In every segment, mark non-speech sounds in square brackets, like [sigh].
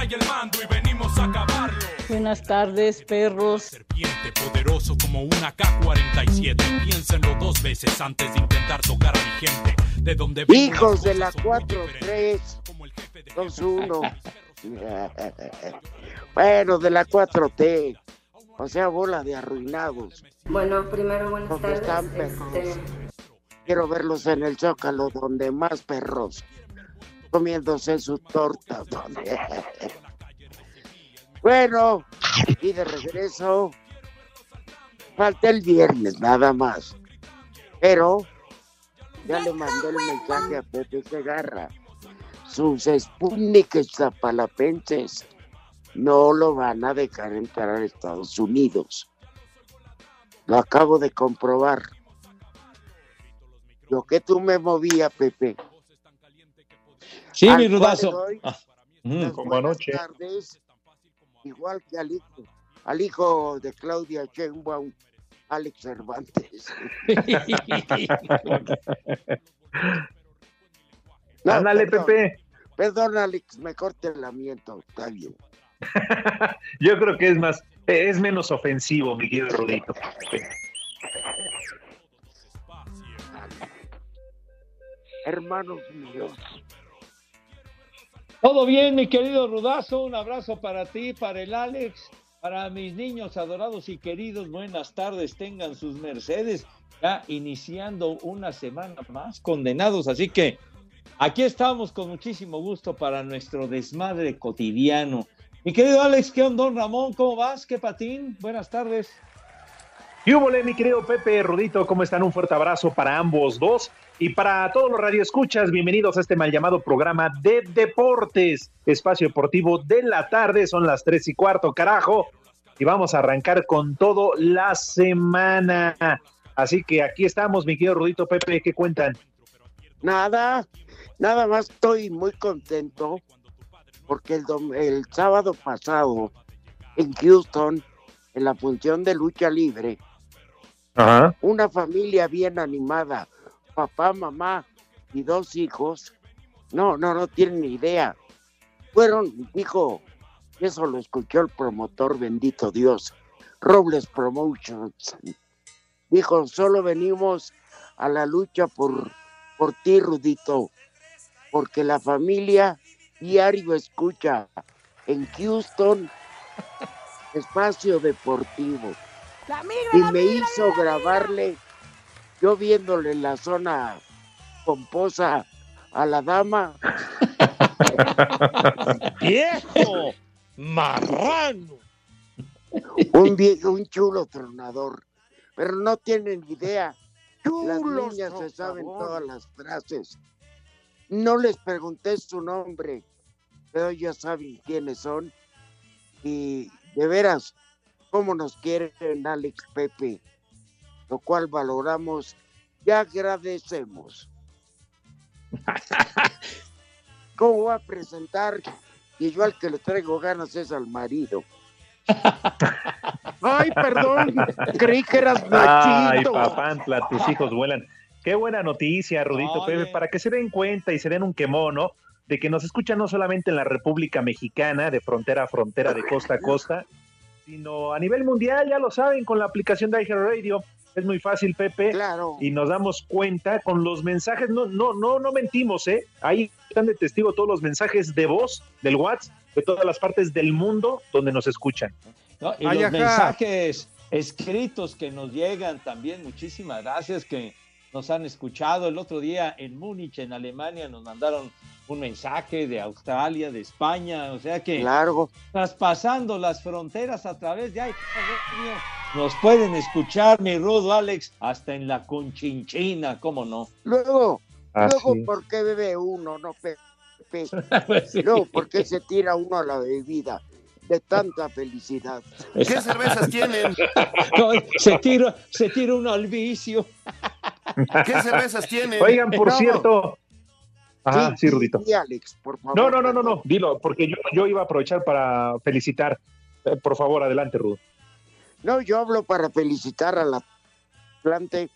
trae el mando y venimos a acabarlo. Buenas tardes, perros. Serpiente poderoso como una K-47. Piénsenlo dos veces antes de intentar tocar a mi gente. De donde Hijos de la cosas son muy diferentes. 4-3, Como el jefe de 2-1. [laughs] Bueno, de la 4T. O sea, bola de arruinados. Bueno, primero buenas ¿Dónde tardes. están, perros? Este, Quiero verlos en el Zócalo, donde más perros comiéndose su torta. donde- Bueno, y de regreso, falta el viernes, nada más. Pero ya le mandé el mensaje a Pepe Segarra. Sus Sputnik zapalapenses no lo van a dejar entrar a Estados Unidos. Lo acabo de comprobar. Lo que tú me movía, Pepe. Sí, mi rudazo. Ah, mm. como anoche. tardes, igual que al hijo, al hijo de Claudia Sheinbaum, Alex Cervantes. [laughs] No, Ándale, perdón, Pepe. Perdón, Alex, me corte el lamiento, está bien. [laughs] Yo creo que es más, es menos ofensivo, mi querido Rudito. Hermanos míos, Todo bien, mi querido Rudazo. Un abrazo para ti, para el Alex, para mis niños adorados y queridos. Buenas tardes, tengan sus mercedes. Ya iniciando una semana más condenados. Así que aquí estamos con muchísimo gusto para nuestro desmadre cotidiano. Mi querido Alex, ¿qué onda, don Ramón? ¿Cómo vas? ¿Qué patín? Buenas tardes. Y húbole, mi querido Pepe Rudito, ¿cómo están? Un fuerte abrazo para ambos dos. Y para todos los radioescuchas, bienvenidos a este mal llamado programa de deportes, espacio deportivo de la tarde, son las tres y cuarto, carajo. Y vamos a arrancar con todo la semana. Así que aquí estamos, mi querido Rudito Pepe, ¿qué cuentan? nada, nada más estoy muy contento porque el, dom- el sábado pasado en Houston, en la función de lucha libre, Ajá. una familia bien animada, papá, mamá y dos hijos, no, no, no tienen ni idea. Fueron, dijo, eso lo escuchó el promotor, bendito Dios, Robles Promotions. Dijo, solo venimos a la lucha por, por ti, Rudito, porque la familia diario escucha en Houston [laughs] espacio deportivo y me hizo grabarle yo viéndole la zona pomposa a la dama [laughs] ¡Viejo! ¡Marrano! un viejo un chulo tronador pero no tienen idea las niñas se saben favor. todas las frases no les pregunté su nombre pero ya saben quiénes son y de veras cómo nos quieren Alex Pepe lo cual valoramos y agradecemos [laughs] ¿Cómo va a presentar? Y yo al que le traigo ganas es al marido. [laughs] Ay, perdón, creí que eras Ay, Nachito. papantla, tus hijos vuelan. Qué buena noticia, Rudito. Pepe, para que se den cuenta y se den un quemón, ¿no? De que nos escuchan no solamente en la República Mexicana, de frontera a frontera, de costa a costa, sino a nivel mundial, ya lo saben, con la aplicación de Radio. Es muy fácil, Pepe. Claro. y nos damos cuenta con los mensajes, no, no, no, no mentimos, ¿eh? Ahí están de testigo todos los mensajes de voz del WhatsApp de todas las partes del mundo donde nos escuchan. ¿no? Y Ay, los ajá. mensajes escritos que nos llegan también, muchísimas gracias que nos han escuchado. El otro día en Múnich, en Alemania, nos mandaron un mensaje de Australia, de España, o sea que Largo. traspasando las fronteras a través de ahí, nos pueden escuchar, mi rudo Alex, hasta en la Conchinchina, ¿cómo no? Luego, Así luego. ¿por qué bebe uno, no Pepe? [laughs] Pues sí. Luego, ¿por qué se tira uno a la bebida de tanta felicidad? ¿Qué cervezas tienen? [laughs] No, se tira, se tira uno al vicio. ¿Qué cervezas tienen? Oigan, por No. cierto. Ajá, sí, Rudito. Sí, Alex, por favor. No, no, no, no, no, dilo, porque yo, yo iba a aprovechar para felicitar. Eh, por favor, adelante, Rudo. No, yo hablo para felicitar a la Atlante,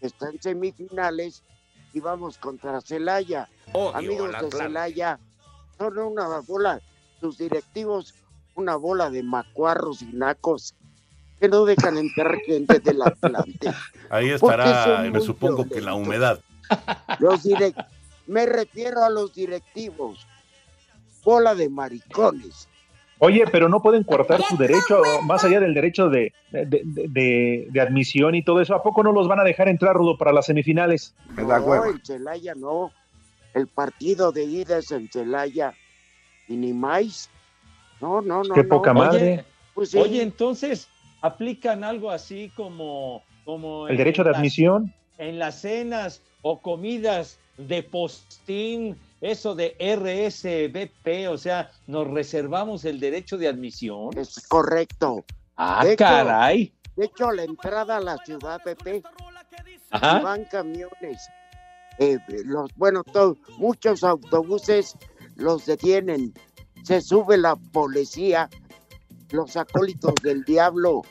que está en semifinales y vamos contra Celaya. Amigos de Celaya, son una bola, sus directivos, una bola de macuarros y nacos que no dejan entrar gente del Atlante. Ahí estará, me supongo que la humedad. Los direct... Me refiero a los directivos. Bola de maricones. Oye, pero no pueden cortar su derecho, más allá del derecho de, de, de- de- de admisión y todo eso. ¿A poco no los van a dejar entrar, Rudo, para las semifinales? No, en Celaya no. El partido de ida es en Celaya. Y ni más. No, no, no. Qué no. poca madre. Oye, Pues sí. oye, entonces aplican algo así como, como El en derecho de las- admisión. en las cenas o comidas de postín, eso de RSVP, o sea, nos reservamos el derecho de admisión. Es correcto. Ah, De hecho, caray. De hecho, la entrada a la ciudad, Pepe, Ajá. van camiones. Eh, los, bueno, to- muchos autobuses los detienen. Se sube la policía, los acólitos [laughs] del diablo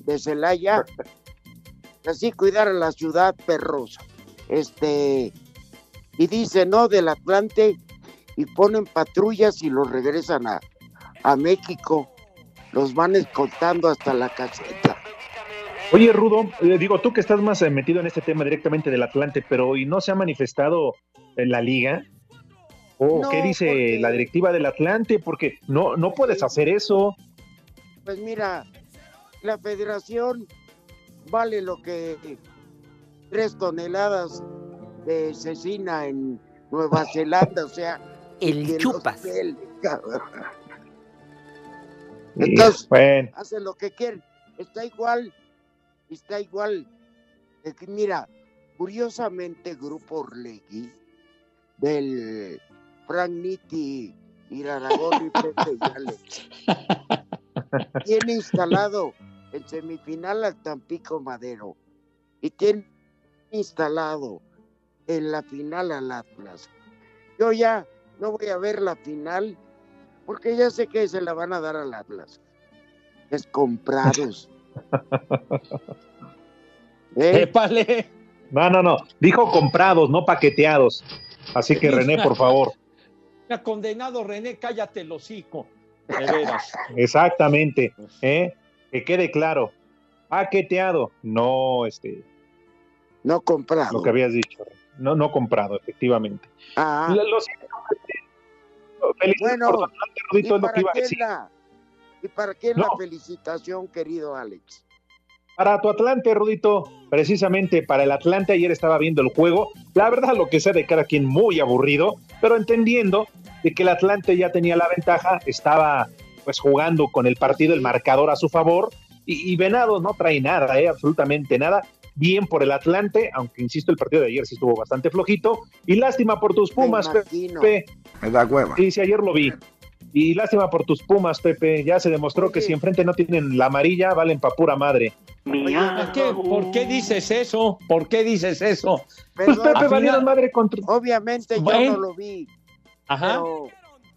de Celaya. Así cuidar a la ciudad, perros. Este, y dice no del Atlante y ponen patrullas y los regresan a, a México. Los van escoltando hasta la caseta. Oye, Rudo, eh, digo, tú que estás más eh, metido en este tema directamente del Atlante, pero ¿y no se ha manifestado en la liga? ¿O No, qué dice porque- la directiva del Atlante? Porque no, no puedes hacer eso. Pues mira, la federación vale lo que tres toneladas de cecina en Nueva [laughs] Zelanda, o sea, El chupas. Entonces- bueno, hacen lo que quieren. Está igual, está igual. Es que mira, curiosamente, Grupo Orlegui, del Frank Nitti, y [laughs] Pepe y Alex, tiene instalado en semifinal al Tampico Madero y tiene instalado en la final al Atlas. Yo ya no voy a ver la final porque ya sé que se la van a dar al Atlas. Es comprados. [laughs] ¿Eh? Épale. no, no, no. Dijo comprados, no paqueteados. Así que René, por favor. Ha condenado René, cállate el hocico. De veras. [laughs] Exactamente. ¿eh? Que quede claro. Paqueteado, no este, No comprado. lo que habías dicho. No, no comprado, efectivamente. Ah, Lo- lo siento, felicidades Bueno, por tu Atlante, ¿y Rudito, es lo para que iba a quién decir. la, ¿y para quién No. la felicitación, querido Alex? Para tu Atlante, Rudito, precisamente para el Atlante, ayer estaba viendo el juego. La verdad, lo que sea de cada quien muy aburrido, pero entendiendo de que el Atlante ya tenía la ventaja, estaba pues jugando con el partido, el marcador a su favor, y, y Venados no trae nada, eh, absolutamente nada. Bien por el Atlante, aunque insisto, el partido de ayer sí estuvo bastante flojito. Y lástima por tus Pumas. Pepe. Me da hueva. Sí, sí, ayer lo vi. Y lástima por tus Pumas, Pepe. Ya se demostró que si enfrente no tienen la amarilla, valen pa' pura madre. ¿Por qué, por qué dices eso? ¿Por qué dices eso? Pues Pepe Al valieron final- madre contra. Obviamente yo Bueno. no lo vi, Ajá. pero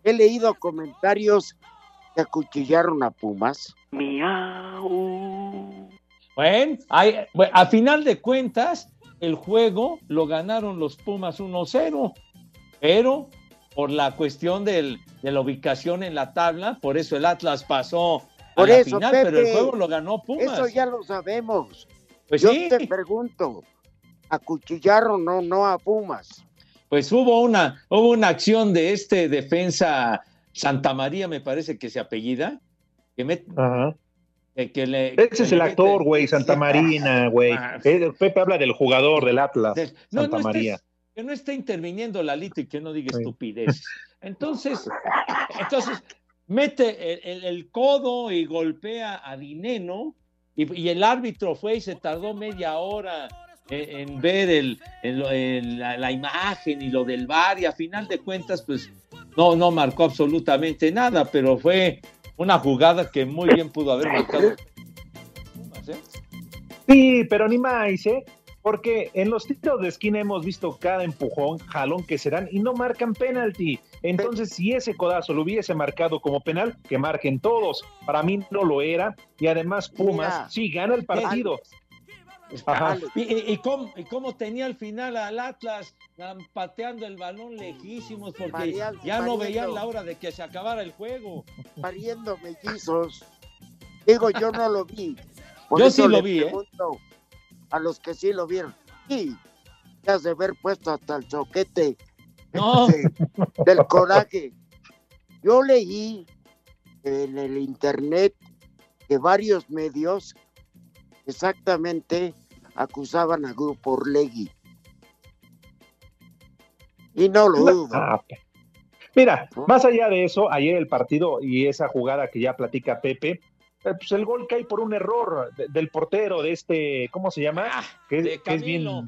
he leído comentarios que acuchillaron a Pumas. Bueno, hay- bueno, a final de cuentas, el juego lo ganaron los Pumas 1-0, pero por la cuestión del- de la ubicación en la tabla, por eso el Atlas pasó a Por la eso, final, pero el juego lo ganó Pumas. Eso ya lo sabemos. Pues yo sí. te pregunto, ¿acuchillaron o no a Pumas? Pues hubo una, hubo una acción de este defensa Santa María, me parece que se apellida, que, Ajá. que- que le... Ese que es el mete- actor, güey, Santa [laughs] Marina, güey. Ah. Eh, Pepe habla del jugador del Atlas, no, Santa no estés- María. que no esté interviniendo Lalito y que no diga Sí. estupidez. Entonces, entonces mete el, el- el codo y golpea a Dineno y, y el árbitro fue y se tardó media hora en, en ver el, en lo- en la, la imagen y lo del bar y a final de cuentas pues no, no marcó absolutamente nada, pero fue una jugada que muy bien pudo haber marcado. ¿eh? Sí, pero ni más, ¿eh? Porque en los tiros de esquina hemos visto cada empujón, jalón que se dan y no marcan penalti. Entonces, si ese codazo lo hubiese marcado como penal, que marquen todos. Para mí no lo era. Y además, Pumas Mira. sí gana el partido. Y, y- y cómo, y cómo tenía al final al Atlas pateando el balón lejísimos porque ya no veían la hora de que se acabara el juego. pariendo mellizos. Digo, yo no lo vi. Por Yo sí lo vi, ¿eh? A los que sí lo vieron. Sí, has de haber puesto hasta el choquete No, de- del coraje. Yo leí en el internet que varios medios exactamente acusaban a Grupo Orlegui. Y no lo dudo. Ah, pe- Mira, más allá de eso, ayer el partido y esa jugada que ya platica Pepe, eh, pues el gol cae por un error de- del portero de este, ¿cómo se llama? que, Ah, de que es bien Camilo.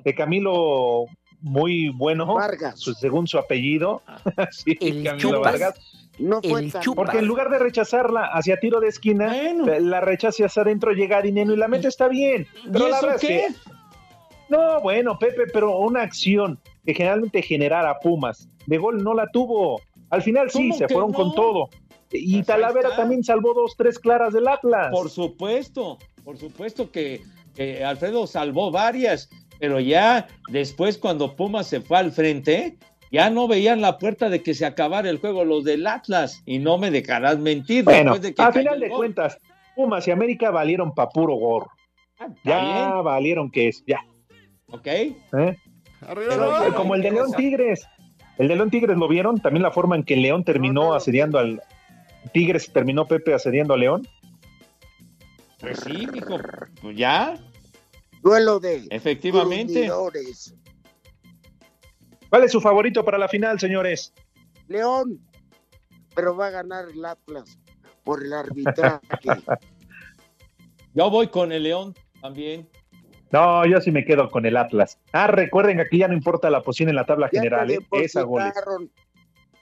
de Camilo muy bueno, Vargas. su- según su apellido, [laughs] sí, El Camilo Chupas. Vargas, No fue El tan chupa. porque en lugar de rechazarla hacia tiro de esquina, Bueno. la rechaza hacia adentro, llega a Dineno y la mete, está bien. ¿y Pero la eso verdad es qué? que no, bueno, Pepe, pero una acción que generalmente generara Pumas de gol no la tuvo. Al final sí, ¿Cómo se fueron no? con todo. Y Pues Talavera está. también salvó dos, tres claras del Atlas. Por supuesto, por supuesto que, que Alfredo salvó varias, pero ya después cuando Pumas se fue al frente, ya no veían la puerta de que se acabara el juego los del Atlas y no me dejarás mentir. bueno, después de que al cayó final de gol. cuentas, Pumas y América valieron pa' puro gorro. Ah, Ya bien, valieron que es, ya. ¿ok? ¿eh? Arriba, Pero-. Como el de León Tigres. El de León Tigres lo vieron, también la forma en que León terminó no. asediando al Tigres terminó Pepe asediando a León. Pues sí, mijo, pues ya, duelo de efectivamente. gruñidores. ¿Cuál es su favorito para la final, señores? León, pero va a ganar el Atlas por el arbitraje. [laughs] Yo voy con el León también. No, yo sí me quedo con el Atlas. Ah, recuerden que aquí ya no importa la posición en la tabla ya general, te ¿eh? es a goles.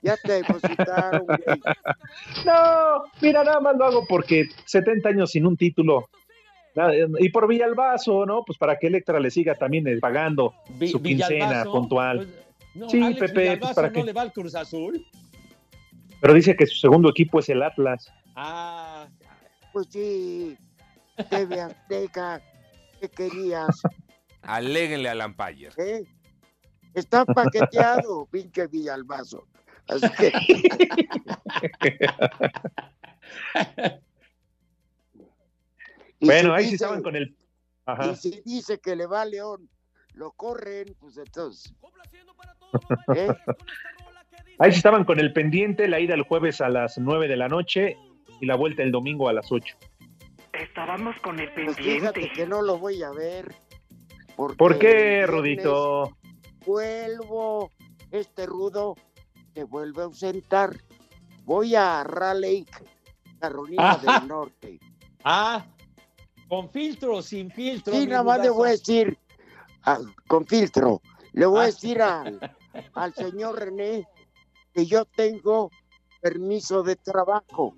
ya te depositaron, güey. [laughs] No, mira, nada más lo hago porque 70 años sin un título. Y por Villalbazo, ¿no? Pues para que Electra le siga también eh, pagando Vi- su quincena Villalbazo, puntual. pues, no, Sí, Alex Pepe, pues, ¿para no qué? le va al Cruz Azul. Pero dice que su segundo equipo es el Atlas. Ah, Pues sí, TV Azteca, ¿qué querías? [laughs] Aléguenle al Lampayer. ¿Eh? Está paqueteado, [laughs] pinche Villalbazo. Así que, [laughs] bueno, si ahí sí dice- estaban con el. Ajá. Y si dice que le va a León, lo corren, pues entonces. [laughs] ¿eh? Ahí sí estaban con el pendiente, la ida el jueves a las 9 de la noche y la vuelta el domingo a las 8. Estábamos con el Pues fíjate que no lo voy a ver. porque ¿Por qué, Rudito? Vuelvo, este rudo se vuelve a ausentar. Voy a Raleigh, Carolina Ajá. del Norte. [laughs] ah, con filtro sin filtro. Sí, nada más le voy a decir, ah, con filtro, le voy Ah. a decir al, al señor René que yo tengo permiso de trabajo.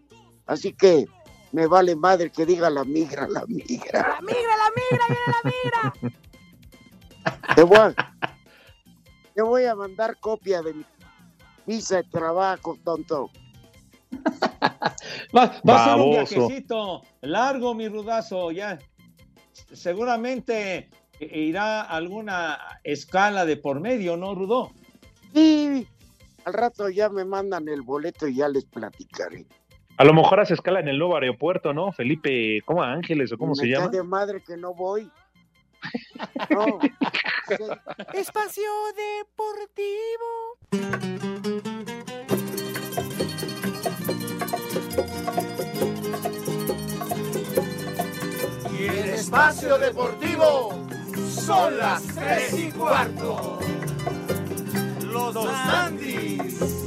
Así que me vale madre que diga la migra, la migra. La migra, la migra, viene la migra. Te voy a, te voy a mandar copia de mi visa de trabajo, tonto. [laughs] Va, va a ser un viajecito largo, mi rudazo, ya. Seguramente irá alguna escala de por medio, ¿no, Rudo? Sí, al rato ya me mandan el boleto y ya les platicaré. A lo mejor hace escala en el nuevo aeropuerto, ¿no? Felipe, ¿cómo Ángeles o cómo me se llama? de madre que no voy. [laughs] No, Espacio Deportivo. Y Espacio Deportivo son las tres y cuarto. Los dos Andis.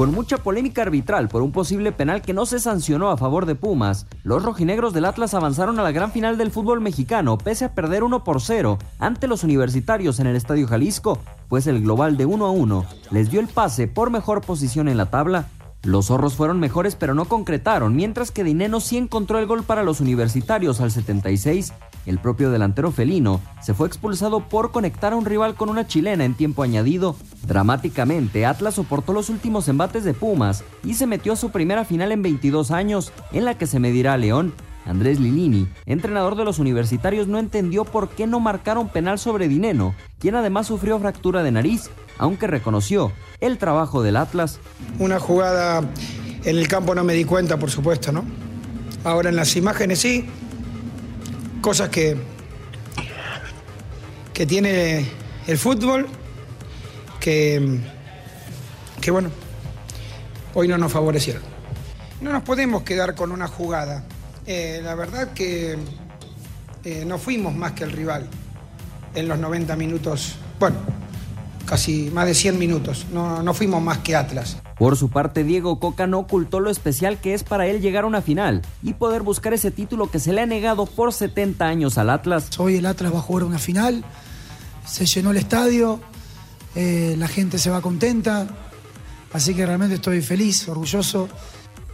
Con mucha polémica arbitral por un posible penal que no se sancionó a favor de Pumas, los rojinegros del Atlas avanzaron a la gran final del fútbol mexicano pese a perder 1 por 0 ante los universitarios en el Estadio Jalisco, pues el global de 1 a 1 les dio el pase por mejor posición en la tabla. Los zorros fueron mejores pero no concretaron, mientras que Dineno sí encontró el gol para los universitarios al 76. El propio delantero felino se fue expulsado por conectar a un rival con una chilena en tiempo añadido. Dramáticamente, Atlas soportó los últimos embates de Pumas y se metió a su primera final en 22 años, en la que se medirá a León. Andrés Lilini, entrenador de los universitarios, no entendió por qué no marcaron penal sobre Dineno, quien además sufrió fractura de nariz, aunque reconoció el trabajo del Atlas. Una jugada en el campo no me di cuenta, por supuesto, ¿no? Ahora en las imágenes sí, cosas que, que tiene el fútbol, que, que bueno, hoy no nos favorecieron. No nos podemos quedar con una jugada. Eh, la verdad que eh, no fuimos más que el rival en los 90 minutos, bueno, casi más de 100 minutos, no, no fuimos más que Atlas. Por su parte, Diego Coca no ocultó lo especial que es para él llegar a una final y poder buscar ese título que se le ha negado por 70 años al Atlas. Hoy el Atlas va a jugar una final, se llenó el estadio, eh, la gente se va contenta, así que realmente estoy feliz, orgulloso.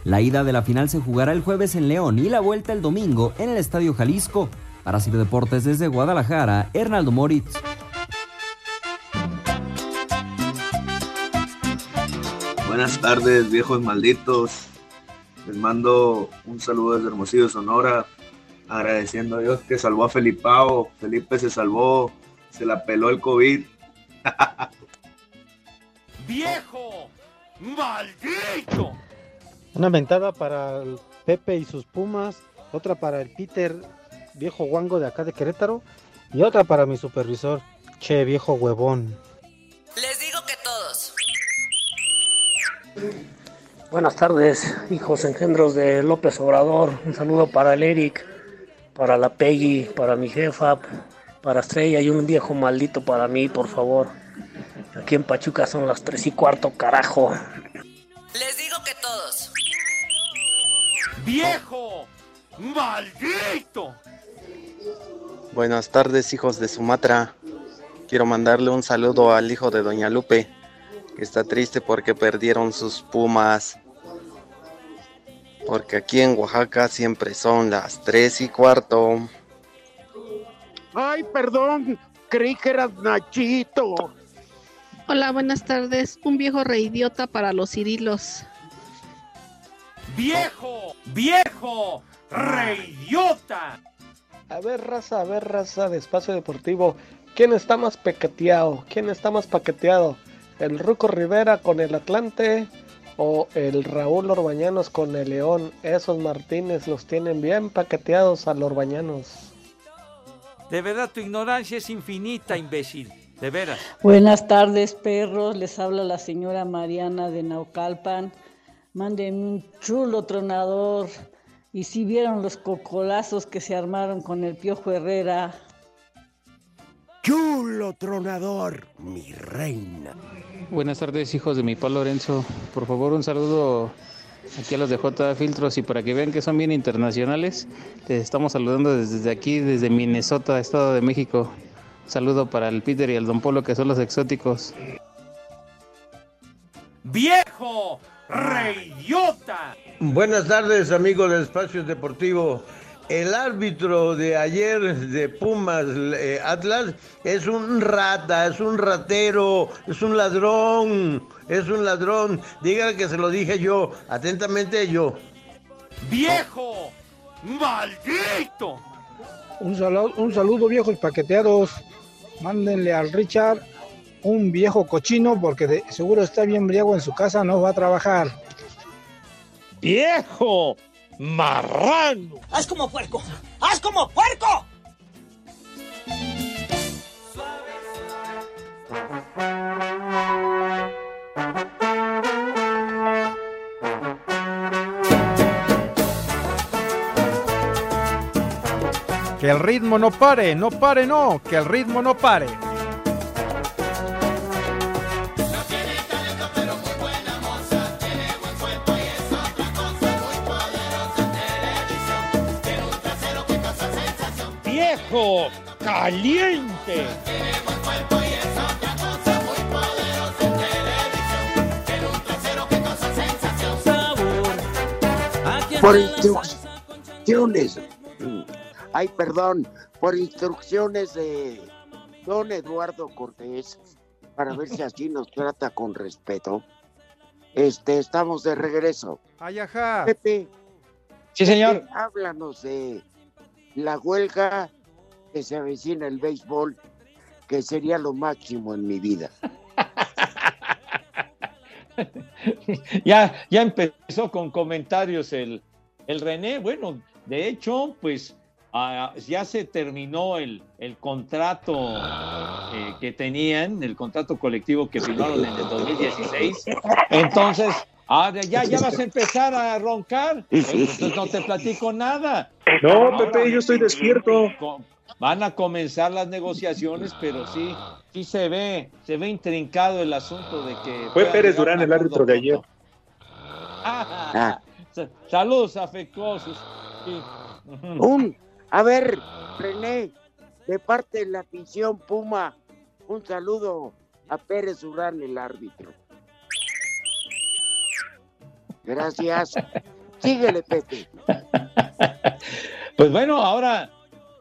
La ida de la final se jugará el jueves en León y la vuelta el domingo en el Estadio Jalisco. Para Sir Deportes desde Guadalajara, Hernaldo Moritz. Buenas tardes, viejos malditos. Les mando un saludo desde Hermosillo, Sonora, agradeciendo a Dios que salvó a Felipao. Felipe se salvó, se la peló el COVID. [laughs] ¡Viejo! ¡Maldito! Una mentada para el Pepe y sus Pumas, otra para el Peter, viejo guango de acá de Querétaro, y otra para mi supervisor, che viejo huevón. Buenas tardes, hijos engendros de López Obrador. Un saludo para el Eric, para la Peggy, para mi jefa, para Estrella y un viejo maldito para mí, por favor. Aquí en Pachuca son las tres y cuarto, carajo. Les digo que todos. ¡Viejo! ¡Maldito! Buenas tardes, hijos de Sumatra. Quiero mandarle un saludo al hijo de Doña Lupe, está triste porque perdieron sus pumas. Porque aquí en Oaxaca siempre son las tres y cuarto. Ay, perdón, creí que eras Nachito. Hola, buenas tardes. Un viejo reidiota para los cirilos. ¡Viejo! ¡Viejo! ¡Reidiota! A ver, raza, a ver, raza de espacio deportivo. ¿Quién está más paqueteado? ¿Quién está más paqueteado? ¿El Ruco Rivera con el Atlante o el Raúl Orbañanos con el León? Esos Martínez los tienen bien paqueteados a los Orbañanos. De verdad, tu ignorancia es infinita, imbécil. De veras. Buenas tardes, perros. Les habla la señora Mariana de Naucalpan. Mándenme un chulo tronador. Y si vieron los cocolazos que se armaron con el Piojo Herrera. Chulo tronador, mi reina. Buenas tardes, hijos de mi pa Lorenzo. Por favor, un saludo aquí a los de J Filtros y para que vean que son bien internacionales, les estamos saludando desde aquí, desde Minnesota, Estado de México. Saludo para el Peter y el Don Polo, que son los exóticos. ¡Viejo! ¡Reyota! Buenas tardes, amigos del Espacio Deportivo. El árbitro de ayer de Pumas eh, Atlas es un rata, es un ratero, es un ladrón, es un ladrón. Dígale que se lo dije yo, atentamente yo. ¡Viejo! ¡Maldito! Un saludo, un saludo viejos paqueteados. Mándenle al Richard un viejo cochino porque de- seguro está bien briago en su casa, no va a trabajar. ¡Viejo! ¡Marrano! ¡Haz como puerco! ¡Haz como puerco! Que el ritmo no pare, no pare, no, que el ritmo no pare. ¡Viejo! ¡Caliente! Por instrucciones. Ay, perdón. Por instrucciones de don Eduardo Cortés, para ver si así nos trata con respeto. Este, estamos de regreso. Ay, ajá. Pepe. Sí, señor. Pepe, háblanos de la huelga que se avecina el béisbol, que sería lo máximo en mi vida. [laughs] ya, ya empezó con comentarios el, el René. Bueno, de hecho, pues ah, ya se terminó el, el contrato eh, que tenían, el contrato colectivo que firmaron en el 2016. Entonces, ahora ya, ya vas a empezar a roncar. Entonces no te platico nada. No, Pepe, yo estoy despierto. Van a comenzar las negociaciones, pero sí, sí se ve, se ve intrincado el asunto de que. Fue Pérez Durán el árbitro de ayer. [laughs] Ah, sa- Saludos afectuosos. Sí. [laughs] Un, a ver, René, de parte de la afición Puma, un saludo a Pérez Urán, el árbitro. Gracias. [laughs] Síguele, Pepe. Pues bueno, ahora,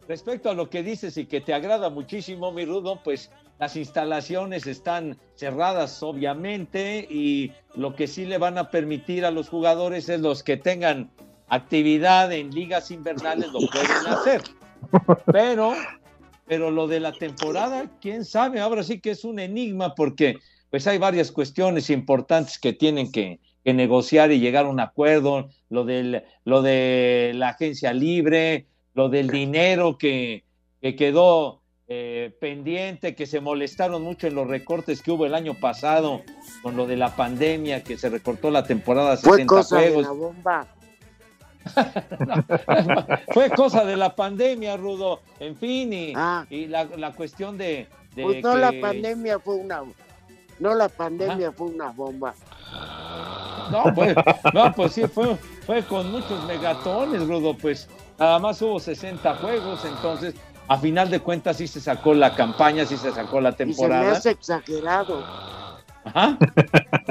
respecto a lo que dices y que te agrada muchísimo, mi Rudo, pues las instalaciones están cerradas, obviamente, y lo que sí le van a permitir a los jugadores es los que tengan actividad en ligas invernales lo pueden hacer. Pero, pero lo de la temporada, quién sabe, ahora sí que es un enigma porque pues hay varias cuestiones importantes que tienen que, que negociar y llegar a un acuerdo, lo del, lo de la agencia libre, lo del dinero que, que quedó eh, pendiente, que se molestaron mucho en los recortes que hubo el año pasado con lo de la pandemia, que se recortó la temporada a 60 Fue cosa de juegos. la bomba. [laughs] Fue cosa de la pandemia, Rudo. En fin, y, y la, la cuestión de, de Pues no, la pandemia fue una... No, la pandemia fue una bomba. No, pues, no, pues sí, fue, fue con muchos megatones, Rudo. Pues nada más hubo 60 juegos, entonces a final de cuentas sí se sacó la campaña, sí se sacó la Y se me temporada. hace exagerado. Ajá.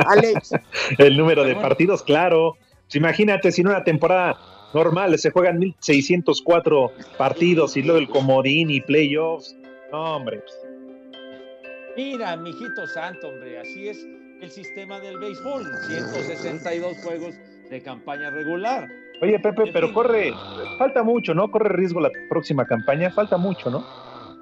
Alex, [laughs] El número de partidos, claro. Imagínate, si en una temporada normal se juegan 1604 partidos y luego el comodín y playoffs. No, hombre. Mira, mijito santo, hombre, así es el sistema del béisbol. 162 juegos de campaña regular. Oye, Pepe, pero corre, falta mucho, ¿no? Corre riesgo la próxima campaña, falta mucho, ¿no?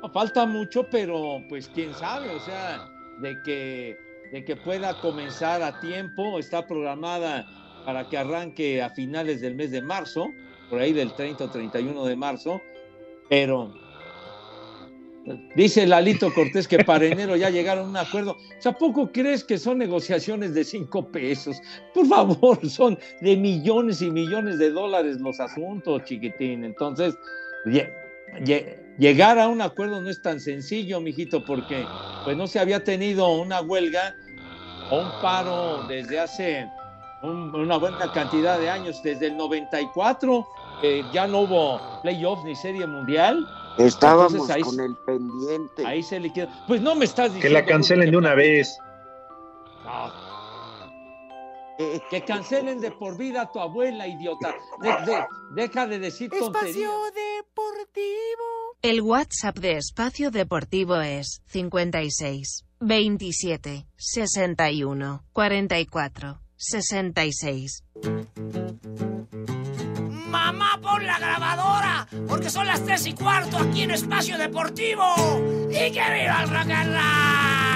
No, Falta mucho, pero pues quién sabe, o sea, de que, de que pueda comenzar a tiempo, está programada para que arranque a finales del mes de marzo, por ahí del 30 o 31 de marzo, pero dice Lalito Cortés que para enero ya llegaron a un acuerdo. O sea, ¿poco crees que son negociaciones de cinco pesos? Por favor, [laughs] son de millones y millones de dólares los asuntos, chiquitín. Entonces, lle- lle- llegar a un acuerdo no es tan sencillo, mijito, porque pues no se había tenido una huelga o un paro desde hace un- una buena cantidad de años, desde el 94, que ya no hubo playoff ni serie mundial, Estábamos Entonces, ahí- con el pendiente. Ahí se liquidó. Pues no me estás Que diciendo. la cancelen de una vez. Que cancelen de por vida a tu abuela, idiota. De- de- deja de decir tonterías. El WhatsApp de Espacio Deportivo es 56 27 61 44 66. Mamá, pon la grabadora, porque son las tres y cuarto aquí en Espacio Deportivo. ¡Y que viva el rock!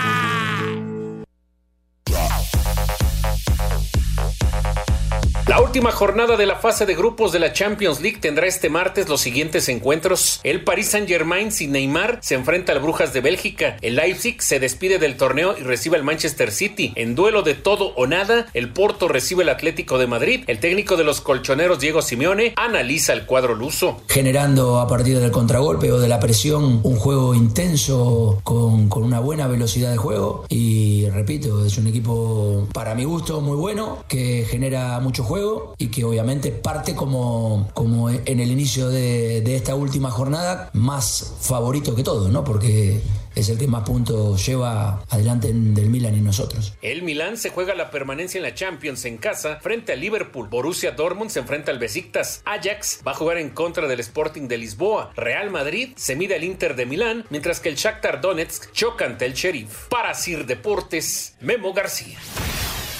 La última jornada de la fase de grupos de la Champions League tendrá este martes los siguientes encuentros. El Paris Saint-Germain sin Neymar se enfrenta al Brujas de Bélgica. El Leipzig se despide del torneo y recibe al Manchester City. En duelo de todo o nada, el Porto recibe al Atlético de Madrid. El técnico de los colchoneros Diego Simeone analiza el cuadro luso. generando a partir del contragolpe o de la presión un juego intenso con, con una buena velocidad de juego y repito, es un equipo para mi gusto muy bueno que genera mucho juego y que obviamente parte como, como en el inicio de, esta última jornada más favorito que todo, ¿no? Porque es el que más puntos lleva adelante del Milan y nosotros. El Milán se juega la permanencia en la Champions en casa frente al Liverpool. Borussia Dortmund se enfrenta al Besiktas. Ajax va a jugar en contra del Sporting de Lisboa. Real Madrid se mide al Inter de Milán, mientras que el Shakhtar Donetsk choca ante el Sheriff. Para Sir Deportes, Memo García.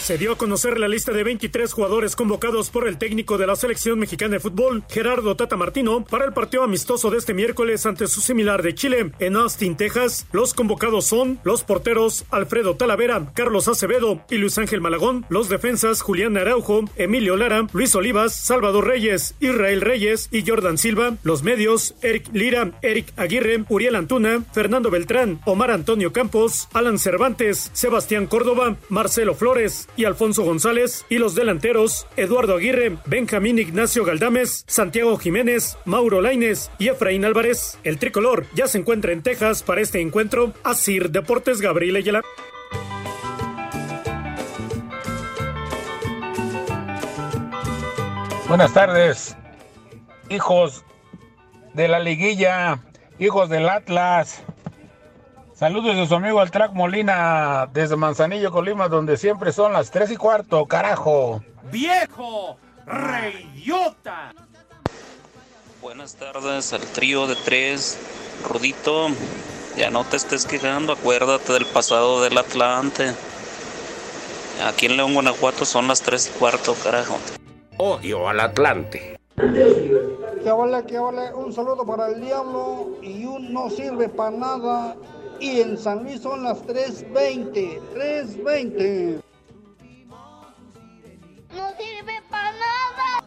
Se dio a conocer la lista de 23 jugadores convocados por el técnico de la selección mexicana de fútbol, Gerardo Tata Martino, para el partido amistoso de este miércoles ante su similar de Chile en Austin, Texas. Los convocados son los porteros Alfredo Talavera, Carlos Acevedo y Luis Ángel Malagón, los defensas Julián Araujo, Emilio Lara, Luis Olivas, Salvador Reyes, Israel Reyes y Jordan Silva, los medios Eric Lira, Eric Aguirre, Uriel Antuna, Fernando Beltrán, Omar Antonio Campos, Alan Cervantes, Sebastián Córdoba, Marcelo Flores y Alfonso González, y los delanteros Eduardo Aguirre, Benjamín Ignacio Galdames, Santiago Jiménez, Mauro Laines y Efraín Álvarez. El tricolor ya se encuentra en Texas para este encuentro. Asir Deportes Gabriel Ayala. Buenas tardes, hijos de la liguilla, hijos del Atlas. Saludos de su amigo el Track Molina desde Manzanillo, Colima, donde siempre son las tres y cuarto, carajo. ¡Viejo! ¡Reyota! Buenas tardes al trío de tres. Rudito, ya no te estés quejando, acuérdate del pasado del Atlante. Aquí en León, Guanajuato son las tres y cuarto, carajo. Odio al Atlante. Que vale, que vale, un saludo para el diablo y un no sirve para nada. Y en San Luis son las 3.20, 3.20. No sirve para nada.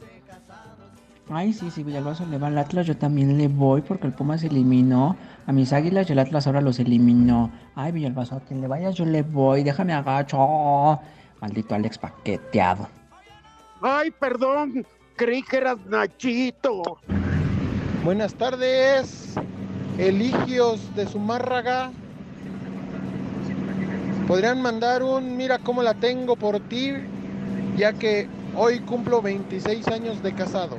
Ay, sí, sí, Villalbazo le va al Atlas, yo también le voy porque el Pumas eliminó a mis águilas y el Atlas ahora los eliminó. Ay, Villalbazo, a quien le vayas yo le voy, déjame agacho. Maldito Alex paqueteado. Ay, perdón, creí que eras Nachito. Buenas tardes, Eligios de Zumárraga. Podrían mandar un mira cómo la tengo por ti, ya que hoy cumplo 26 años de casado.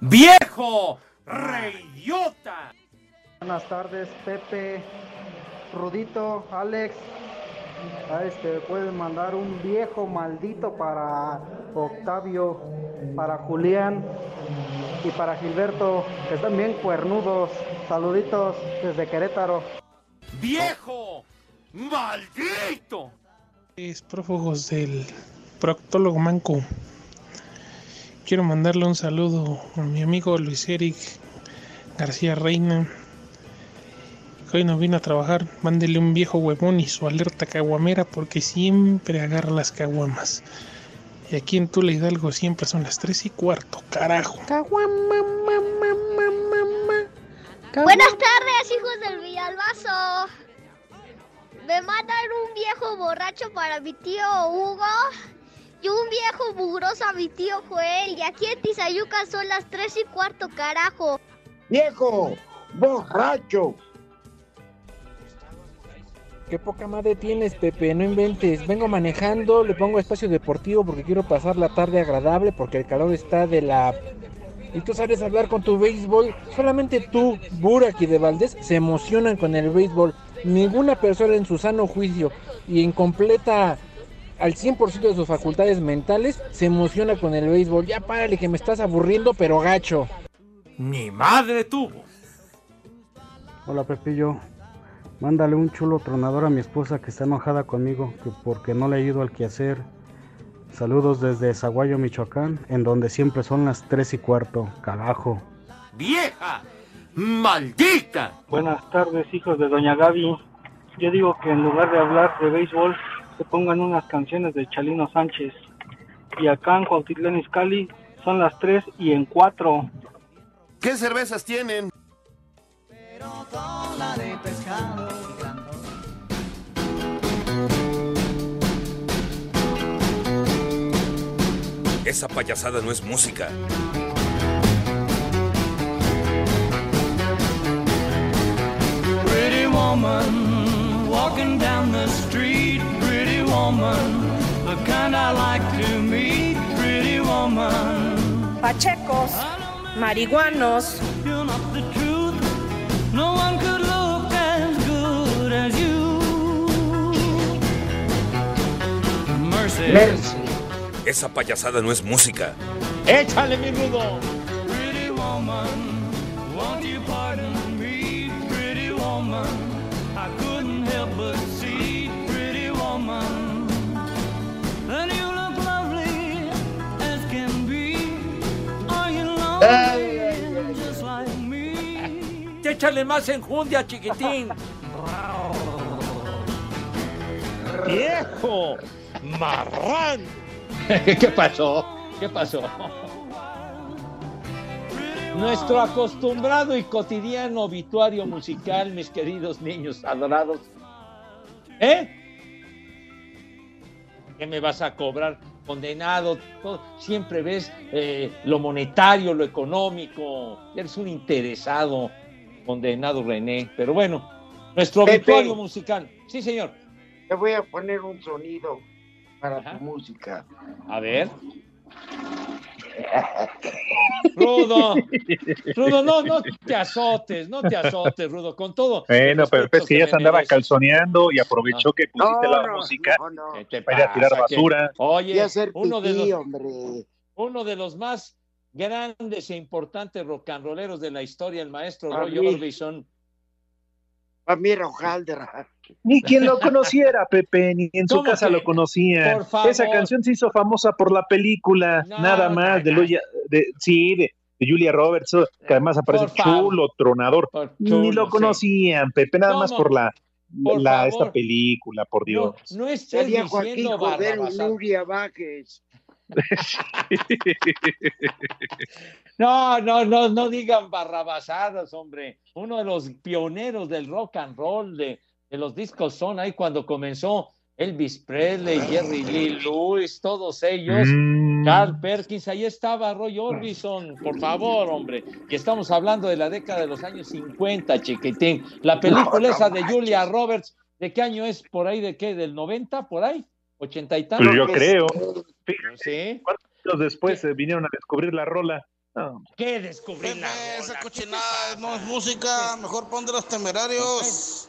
¡Viejo! ¡Reyota! Buenas tardes, Pepe, Rudito, Alex. A este pueden mandar un viejo maldito para Octavio, para Julián y para Gilberto, que están bien cuernudos. Saluditos desde Querétaro. ¡Viejo! ¡Maldito! Es prófugos del proctólogo Manco. Quiero mandarle un saludo a mi amigo Luis Eric García Reina. Que hoy no vino a trabajar. Mándele un viejo huevón y su alerta caguamera porque siempre agarra las caguamas. Y aquí en Tula Hidalgo siempre son las 3 y cuarto, carajo. Buenas tardes, hijos del Villalbazo. Me mandan un viejo borracho para mi tío Hugo y un viejo mugroso a mi tío Joel. Y aquí en Tizayuca son las tres y cuarto, carajo. Viejo, borracho. Qué poca madre tienes, Pepe, no inventes. Vengo manejando, le pongo espacio deportivo porque quiero pasar la tarde agradable porque el calor está de la y tú sabes hablar con tu béisbol. Solamente tú, Burak y de Valdés se emocionan con el béisbol. Ninguna persona en su sano juicio y en completa al 100% de sus facultades mentales se emociona con el béisbol. Ya párale que me estás aburriendo, pero gacho. Mi madre tuvo. Hola Pepillo, mándale un chulo tronador a mi esposa que está enojada conmigo que porque no le ayudo al quehacer. Saludos desde Zaguayo, Michoacán, en donde siempre son las 3 y cuarto. Carajo. ¡Vieja! ¡Maldita! Buenas tardes, hijos de Doña Gaby. Yo digo que en lugar de hablar de béisbol, se pongan unas canciones de Chalino Sánchez. Y acá en Cuautitlán Izcalli son las 3 y en 4. ¿Qué cervezas tienen? Esa payasada no es música. Pretty woman, walking down the street, pretty woman, the kind I like to meet, pretty woman. Pachecos, marihuanos, You're not the truth, no one could look as good as you. Mercy. Esa payasada no es música. Échale, mi rudo. Pretty woman, won't you pardon me, pretty woman? I couldn't help but see, pretty woman. And you look lovely as can be. Are you lonely just like me? Échale más enjundia, chiquitín. ¡Viejo! ¡Marrán! [laughs] ¿Qué pasó? ¿Qué pasó? Nuestro acostumbrado y cotidiano obituario musical, mis queridos niños adorados. ¿Eh? ¿Qué me vas a cobrar? Condenado, todo- siempre ves eh, lo monetario, lo económico. Eres un interesado, condenado René. Pero bueno, nuestro Pepe. obituario musical. Sí, señor. Te voy a poner un sonido para tu música. A ver. [laughs] Rudo, Rudo, no, no te azotes, no te azotes, Rudo, con todo. Bueno, pero es que que ya se andaba calzoneando y aprovechó que pusiste la música ¿Qué te para ir a tirar pasa? ¿Qué? basura. Oye, uno de los, hombre. uno de los más grandes e importantes rock and rolleros de la historia, el maestro Roy. Orbison. Era hojaldra. Ni quien lo conociera, Pepe, ni en su ¿Cómo casa que? lo favor. Esa canción se hizo famosa por la película, No, nada más, de, Luya- de sí, de, de Julia Roberts, que además aparece chulo, tronador. Ni lo sí. conocían, Pepe, nada más por la, Por la favor. esta película, por Dios. No, no estés Salía Joaquín diciendo barrabasadas. Nuria Vázquez. [laughs] No, no, no, no digan barrabasadas, hombre. Uno de los pioneros del rock and roll, de, de los discos son ahí cuando comenzó Elvis Presley, Jerry Lee Lewis, todos ellos. Mm. Carl Perkins, ahí estaba Roy Orbison, por favor, hombre. Y estamos hablando de la década de los años 50, chiquitín. La película esa de Julia Roberts, ¿de qué año es? ¿Por ahí de qué? ¿Del 90? ¿Por ahí? ¿80 y tantos? Pues yo creo. Sí. ¿Cuántos años después eh, vinieron a descubrir la rola? No. ¿Qué descubrí la Esa cochinada no es música, mejor pon de los temerarios.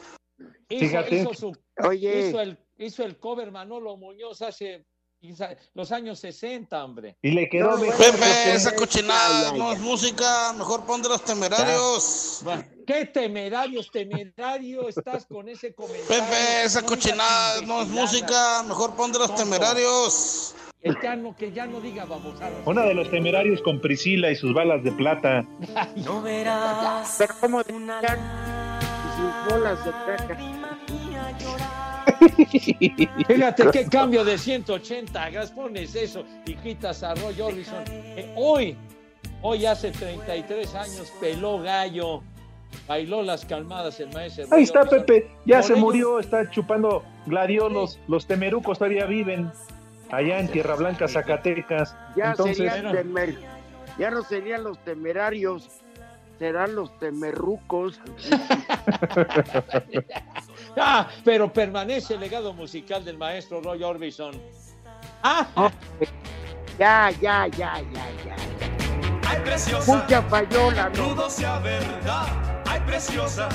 Hizo, Fíjate. hizo su- Oye. hizo el, hizo el cover Manolo Muñoz hace los años 60, hombre. Y le quedó No, mejor. Pepe, esa cochinada no es música, mejor pon de los temerarios. ¿Qué temerarios, temerario estás con ese comentario? Pepe, esa cochinada no es música, mejor pon de los temerarios. Que ya no, que ya no diga babosadas. Una de los temerarios con Priscila y sus balas de plata. No verás Pero como de una y sus bolas de caca. Fíjate qué cambio de 180 grados pones eso y quitas a Roy Orbison. Eh, hoy, hoy hace 33 años peló gallo, bailó las calmadas el maestro. Roy Ahí está Orbison. Pepe, ya Por se murió, está chupando gladiolos, los temerucos todavía viven allá en Tierra Blanca, Zacatecas. Ya Entonces, serían temer- ya no serían los temerarios, serán los temerrucos. [laughs] Ah, pero permanece el legado musical del maestro Roy Orbison. Ah, Ya, ya, ya, ya, ya. preciosa. Mucha payola, ¿no? Dudo sea verdad. Ay, preciosa.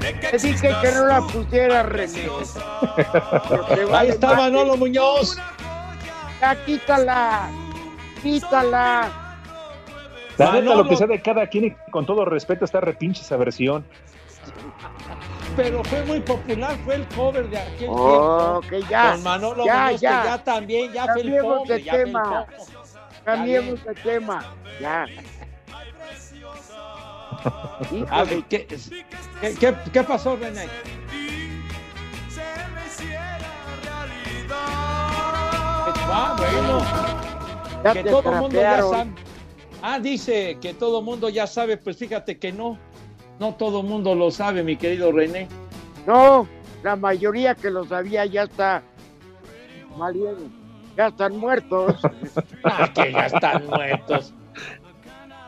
De que dije no la pusiera René. Ahí está Manolo Muñoz. Ya quítala. Quítala. La neta, lo que sea de cada quien y con todo respeto está repinche esa versión. Pero fue muy popular, fue el cover de aquel Oh, tiempo. que ya, Con Manolo ya, Muñoz, ya. que ya también, ya fue el cover. de ya tema. Cambiemos de tema. Ya. A ver, ¿qué, qué, qué, pasó, René? Ah, bueno. Ya que todo el mundo ya sabe. Ah, dice que todo el mundo ya sabe, pues fíjate que no. No todo el mundo lo sabe, mi querido René. No, la mayoría que lo sabía ya está valiendo. Ya están muertos. [laughs] Ah, que ya están muertos.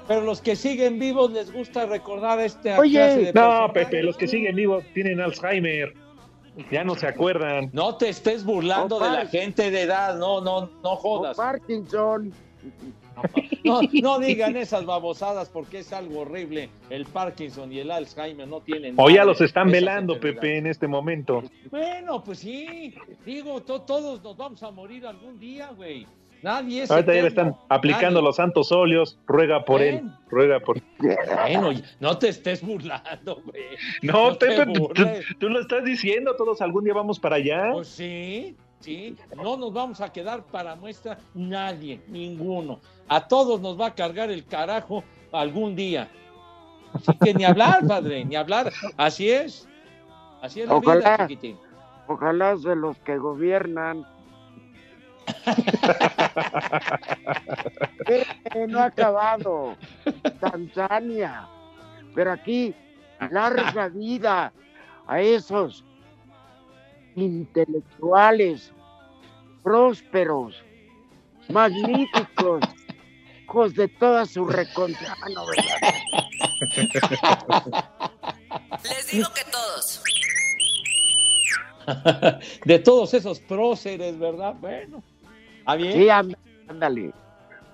Pero los que siguen vivos les gusta recordar este Oye, clase de No. Pepe, los que siguen vivos tienen Alzheimer. Ya no se acuerdan. No te estés burlando de la gente de edad, no, no, no jodas. Parkinson. No, no [laughs] digan esas babosadas porque es algo horrible. El Parkinson y el Alzheimer no tienen. O ya los están velando. Pepe, en este momento. Bueno, pues sí. Digo, to- todos nos vamos a morir algún día, güey. Nadie es. Ahorita ya le están aplicando Nadie. los santos óleos. Ruega por él. Ruega por Bueno, no te estés burlando, güey. [laughs] No, te Pepe, tú, tú lo estás diciendo. Todos algún día vamos para allá. Pues sí, sí. No nos vamos a quedar para muestra nadie, ninguno. A todos nos va a cargar el carajo algún día. Así que ni hablar, [laughs] padre, ni hablar. Así es. Así es la vida, Ojalá. chiquitín. Ojalá de los que gobiernan. [laughs] Eh, no ha acabado. Tanzania. Pero aquí, larga vida a esos intelectuales prósperos, magníficos, hijos de toda su recontra. Ah. Les digo que todos. [laughs] De todos esos próceres, ¿verdad? Bueno. ¿Ah, bien? Sí, ánd- ándale.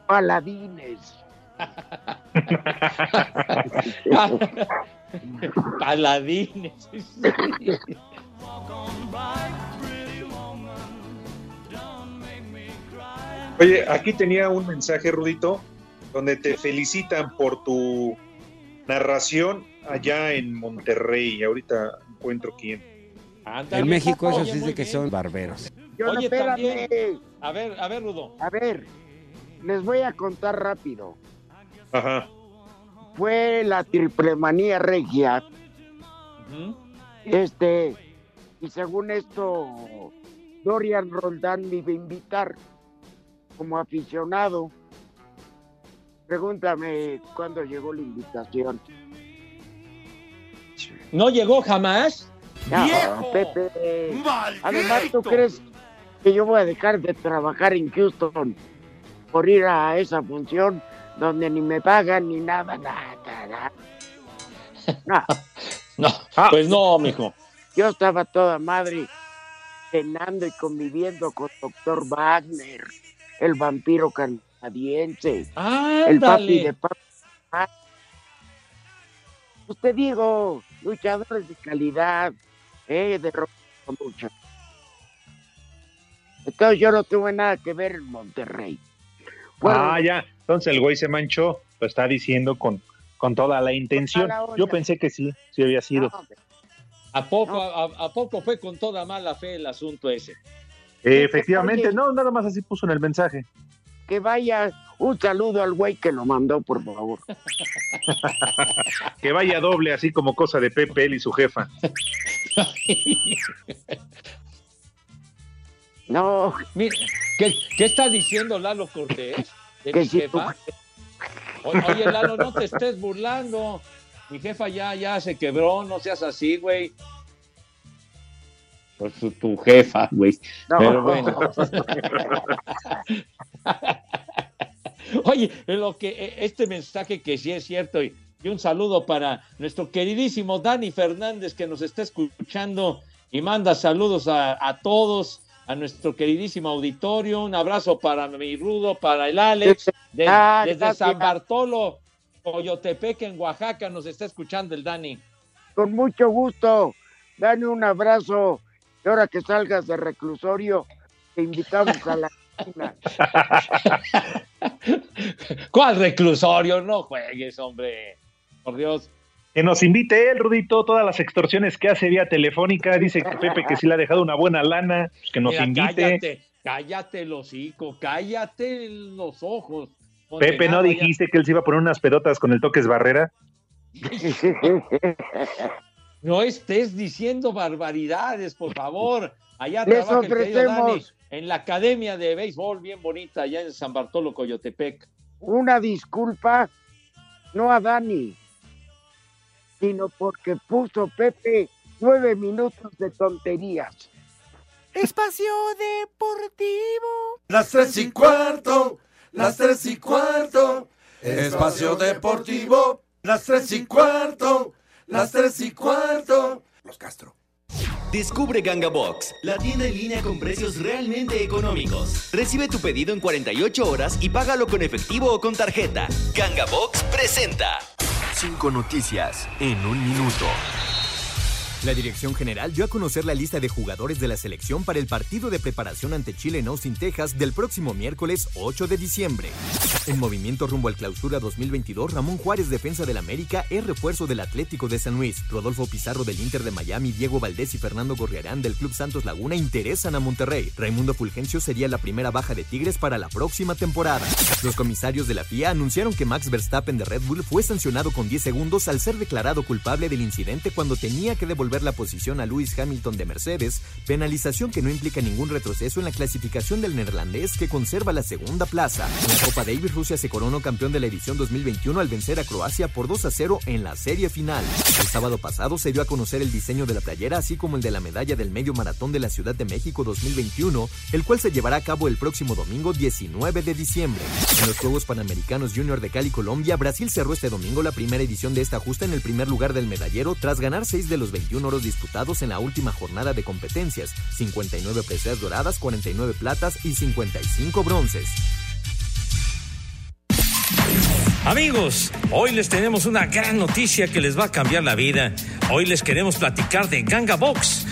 Paladines. [laughs] Paladines. sí. Oye, aquí tenía un mensaje, Rudito, donde te felicitan por tu narración allá en Monterrey. Ahorita encuentro quién. En México esos sí muy dicen que bien. son barberos. Yo no, Oye, espérame. también. A ver, a ver, Rudo. A ver, les voy a contar rápido. Ajá. Fue la triplemanía regia. Este, y según esto, Dorian Roldán me iba a invitar como aficionado. Pregúntame cuándo llegó la invitación. ¿No llegó jamás? No, ¡Viejo! Pepe. ¡Maldito! Además, ¿tú crees que yo voy a dejar de trabajar en Houston por ir a esa función donde ni me pagan ni nada, nada, nada? [laughs] No. No, pues no, mijo. Yo estaba toda madre cenando y conviviendo con Doctor Wagner, el vampiro canadiense, el papi Ándale. de papi. Pues te digo, luchadores de calidad, eh, de mucho. Entonces yo no tuve nada que ver en Monterrey. Bueno, Ah, ya. Entonces el güey se manchó. Lo está diciendo con, con toda la intención. Toda la onda. Yo pensé que sí, sí había sido. ¿A poco, a, a poco fue con toda mala fe el asunto ese? Efectivamente, no, nada más así puso en el mensaje. Que vaya un saludo al güey que lo mandó, por favor. Que vaya doble, así como cosa de Pepe, él y su jefa. No. Mira, ¿qué, qué está diciendo Lalo Cortés? ¿De Que mi si jefa? Oye, Lalo, no te estés burlando. Mi jefa ya, ya se quebró, no seas así, güey. Pues tu, tu jefa, güey. No. Pero bueno. [laughs] Oye, lo que eh, este mensaje que sí es cierto y, y un saludo para nuestro queridísimo Dani Fernández que nos está escuchando y manda saludos a, a todos a nuestro queridísimo auditorio, un abrazo para mi Rudo, para el Alex, de- Ah, desde gracias. San Bartolo, Coyotepec, en Oaxaca, nos está escuchando el Dani. Con mucho gusto. Dale un abrazo. Y ahora que salgas de reclusorio, te invitamos a la cocina. [laughs] ¿Cuál reclusorio? No juegues, hombre. Por Dios. Que nos invite él, Rudito, todas las extorsiones que hace vía telefónica. Dice que Pepe que sí le ha dejado una buena lana, pues que nos Mira, invite. Cállate, cállate el hocico, cállate los ojos. Pepe, ¿no ya. dijiste que él se iba a poner unas pedotas con el toques barrera? [laughs] No estés diciendo barbaridades, por favor. Allá Les trabaja el Dani, en la Academia de Béisbol bien bonita, allá en San Bartolo, Coyotepec. Una disculpa, no a Dani, sino porque puso Pepe nueve minutos de tonterías. Espacio Deportivo. Las tres y cuarto, las tres y cuarto. Espacio Deportivo. Las tres y cuarto, las tres y cuarto. Los Castro. Descubre Ganga Box, la tienda en línea con precios realmente económicos. Recibe tu pedido en 48 horas y págalo con efectivo o con tarjeta. Ganga Box presenta. Cinco noticias en un minuto. La Dirección General dio a conocer la lista de jugadores de la selección para el partido de preparación ante Chile en Austin, Texas, del próximo miércoles 8 de diciembre. En movimiento rumbo al clausura 2022, Ramón Juárez, defensa del América, es refuerzo del Atlético de San Luis. Rodolfo Pizarro del Inter de Miami, Diego Valdés y Fernando Gorriarán del Club Santos Laguna interesan a Monterrey. Raimundo Fulgencio sería la primera baja de Tigres para la próxima temporada. Los comisarios de la FIA anunciaron que Max Verstappen de Red Bull fue sancionado con 10 segundos al ser declarado culpable del incidente cuando tenía que devolver la posición a Lewis Hamilton de Mercedes, penalización que no implica ningún retroceso en la clasificación del neerlandés que conserva la segunda plaza. En la Copa Davis, Rusia se coronó campeón de la edición 2021 al vencer a Croacia por 2 a 0 en la serie final. El sábado pasado se dio a conocer el diseño de la playera, así como el de la medalla del medio maratón de la Ciudad de México 2021, el cual se llevará a cabo el próximo domingo 19 de diciembre. En los Juegos Panamericanos Junior de Cali, Colombia, Brasil cerró este domingo la primera edición de esta justa en el primer lugar del medallero tras ganar 6 de los 21 oros disputados en la última jornada de competencias, 59 preseas doradas, 49 platas y 55 bronces. Amigos, hoy les tenemos una gran noticia que les va a cambiar la vida. Hoy les queremos platicar de Ganga Box,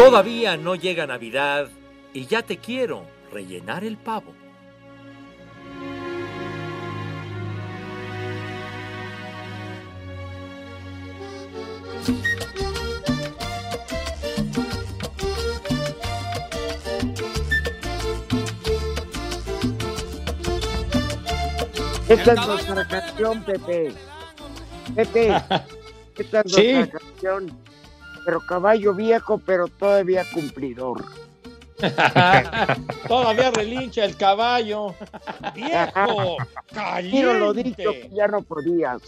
Todavía no llega Navidad y ya te quiero rellenar el pavo. Esta es nuestra canción, Pepe. Pepe, esta es [laughs] Sí. nuestra canción. Pero caballo viejo, pero todavía cumplidor. [laughs] Todavía relincha el caballo. ¡Viejo! [laughs] Tiro lo ¡Caliente! dicho que ya no podías.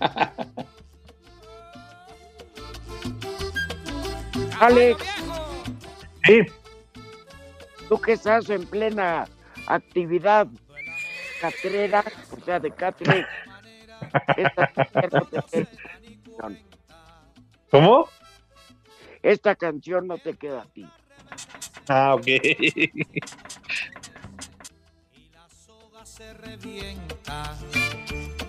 [laughs] Alex. Sí. Tú que estás en plena actividad catrera, o sea, de catre. esta no te ¿Cómo? Esta canción no te queda a ti. Ah, ok. se revienta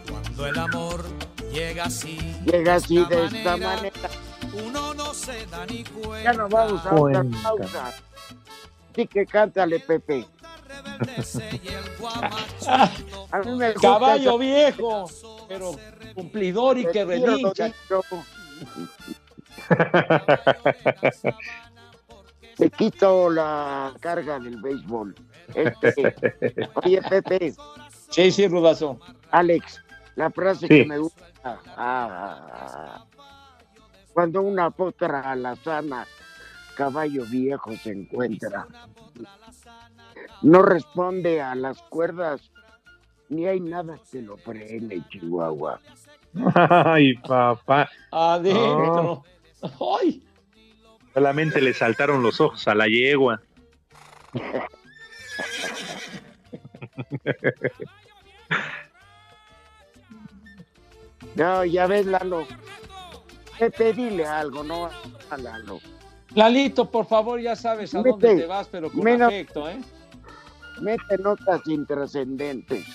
cuando el amor llega así. Llega así de esta manera. Uno no se da ni cuenta. Ya nos vamos a otra pausa. Así que cántale, Pepe. [laughs] A mí me gusta Caballo esa- viejo, pero cumplidor y que relincha. Te quito la carga del béisbol. Este, [laughs] oye, Pepe. Sí, sí, Rudazo. Alex, la frase Sí. que me gusta. ah, cuando una potra alazana, caballo viejo se encuentra. No responde a las cuerdas, ni hay nada que lo frene, Chihuahua. [laughs] Ay, papá. Adentro. Ay. Solamente le saltaron los ojos a la yegua. No, ya ves, Lalo. Pepe, dile algo, no a Lalo. Lalito, por favor, ya sabes a Mete, dónde te vas, pero con menos- afecto, ¿eh? Mete notas intrascendentes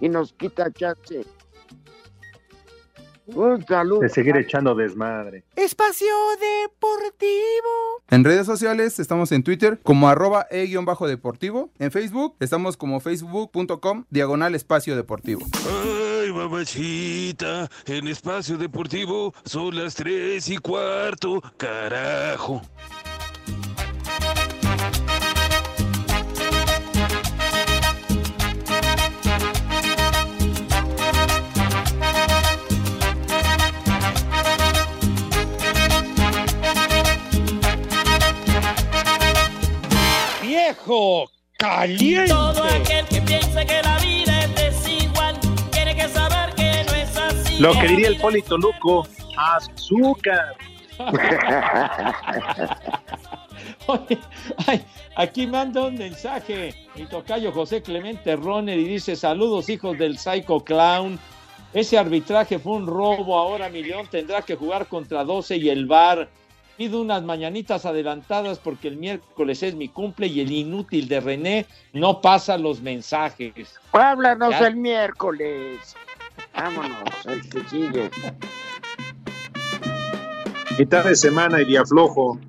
y nos quita chance. Un saludo. De seguir echando desmadre. Espacio Deportivo. En redes sociales estamos en Twitter como arroba e-deportivo. En Facebook estamos como facebook.com diagonal espacio deportivo. Ay, mamachita, en espacio deportivo son las tres y cuarto, carajo. ¡Viejo! ¡Caliente! Todo aquel que piense que la vida es desigual tiene que saber que no es así. Lo que diría el Polito Luco, azúcar. [laughs] Oye, ay, aquí manda un mensaje mi tocayo José Clemente Roner y dice saludos hijos del Psycho Clown. Ese arbitraje fue un robo, ahora Millón tendrá que jugar contra 12 y el VAR. Pido unas mañanitas adelantadas porque el miércoles es mi cumple y el inútil de René no pasa los mensajes. Háblanos Ya. el miércoles. Vámonos, el que sigue. Mitad de semana y día flojo.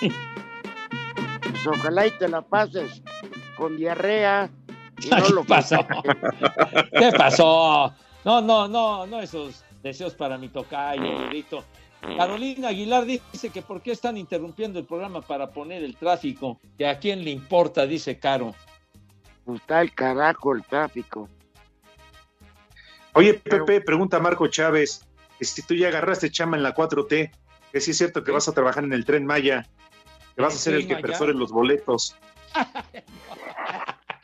Pues ojalá y te la pases con diarrea. Y no Ay, lo ¿Qué pasó? ¿Qué pasó? No, no, no, no esos deseos para mi tocayo, Rudito. Carolina Aguilar dice que por qué están interrumpiendo el programa para poner el tráfico, que a quién le importa, dice Caro. Pues Está el carajo el tráfico. Oye, Pepe, pregunta Marco Chávez, que si tú ya agarraste chama en la 4T, que sí es cierto que vas a trabajar en el Tren Maya, que vas a ser el que Maya? perfore los boletos. [laughs]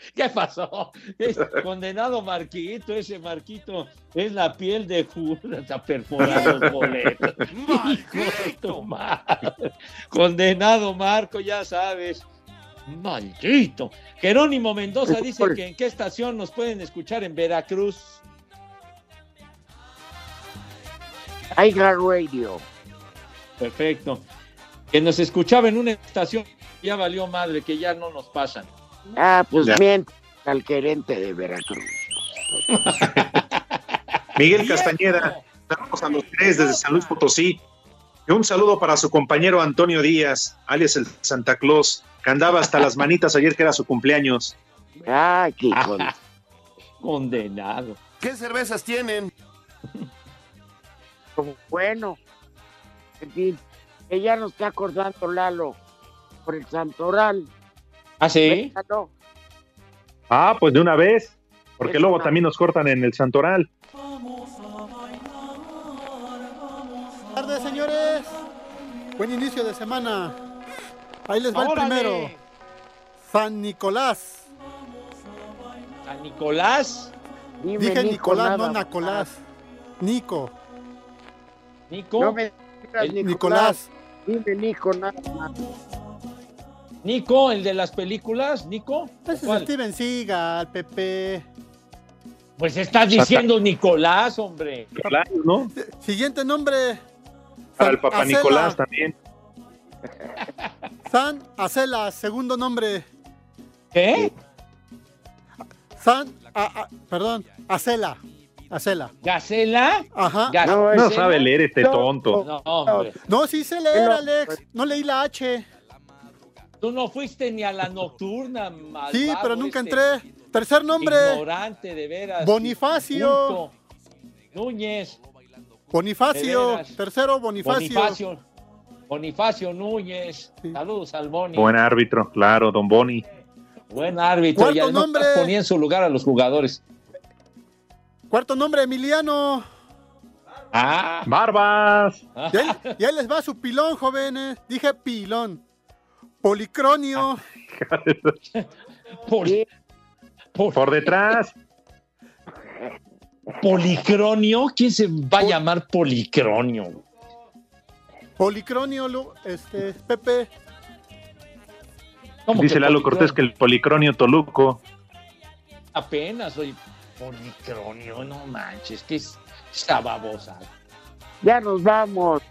[laughs] ¿Qué pasó? Es condenado Marquito, ese Marquito es la piel de Judas, está perforado los boletos. [laughs] Madre. Condenado Marco, ya sabes. Maldito. Jerónimo Mendoza dice que en qué estación nos pueden escuchar en Veracruz. Aiga Radio. Perfecto. Que nos escuchaba en una estación, ya valió madre, que ya no nos pasan. Ah, pues Ya. miente al gerente de Veracruz. [laughs] Miguel Castañeda, saludos a los tres desde San Luis Potosí. Y un saludo para su compañero Antonio Díaz, alias el Santa Claus, que andaba hasta las manitas ayer que era su cumpleaños. Ay, qué con... [laughs] Condenado. ¿Qué cervezas tienen? [laughs] Bueno, en fin, que ya nos está acordando Lalo por el Santoral. ¿Ah, sí? Ah, pues de una vez, porque Es luego una- también nos cortan en el Santoral. Buenas tardes, señores. Buen inicio de semana. Ahí les va el primero. San Nicolás. San Nicolás. Dime, Dije Nico, Nicolás, nada no Nicolás. Nico. Nico. No me digas El- Nicolás. Dime Nico, nada más. Nico, el de las películas, Nico. Ese es ¿Cuál? Steven Seagal, Pepe. Pues estás diciendo Nicolás, hombre. Nicolás, ¿no? Siguiente nombre. Para el papá Acela. Nicolás también. San Acela, segundo nombre. ¿Qué? San, a- a- perdón, Acela. Acela. ¿Gacela? Ajá. Ga- No, No sabe leer este No. tonto. No, hombre. No, sí sé leer, No. Alex. No leí la H. Tú no fuiste ni a la nocturna, Sí, malvado pero nunca este. entré. Tercer nombre. Ignorante, de veras. Bonifacio. Núñez. Bonifacio. Tercero, Bonifacio. Bonifacio. Bonifacio Núñez. Saludos al Boni. Buen árbitro, claro, don Boni. Buen árbitro. Cuarto Ya no nombre. ponía en su lugar a los jugadores. Cuarto nombre, Emiliano. Ah. Barbas. Y ahí, y ahí les va su pilón, jóvenes. Dije pilón. Policronio. Por, Por detrás. Policronio. ¿Quién se va a llamar Policronio? Policronio, Lu- este, Pepe. ¿Cómo Dice Lalo? Cortés que el policronio Toluco. Apenas soy Policronio. No manches. Que es esa babosa. Ya nos vamos.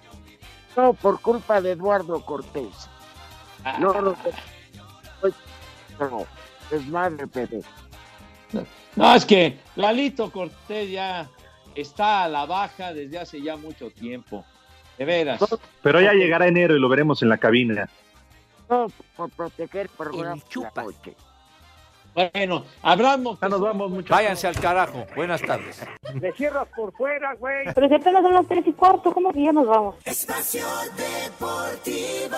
No, por culpa de Eduardo Cortés. No, no, no. no. Desmadre, Pepe. No, es que Lalito Cortés ya está a la baja desde hace ya mucho tiempo. De veras. Pero ya llegará enero y lo veremos en la cabina. No, por proteger el la noche. Bueno, hablamos. Ya nos vamos, muchachos. Váyanse al carajo. Buenas tardes. Le cierras por fuera, güey. Pero si apenas son las tres y cuarto, ¿cómo que ya nos vamos? Espacio Deportivo.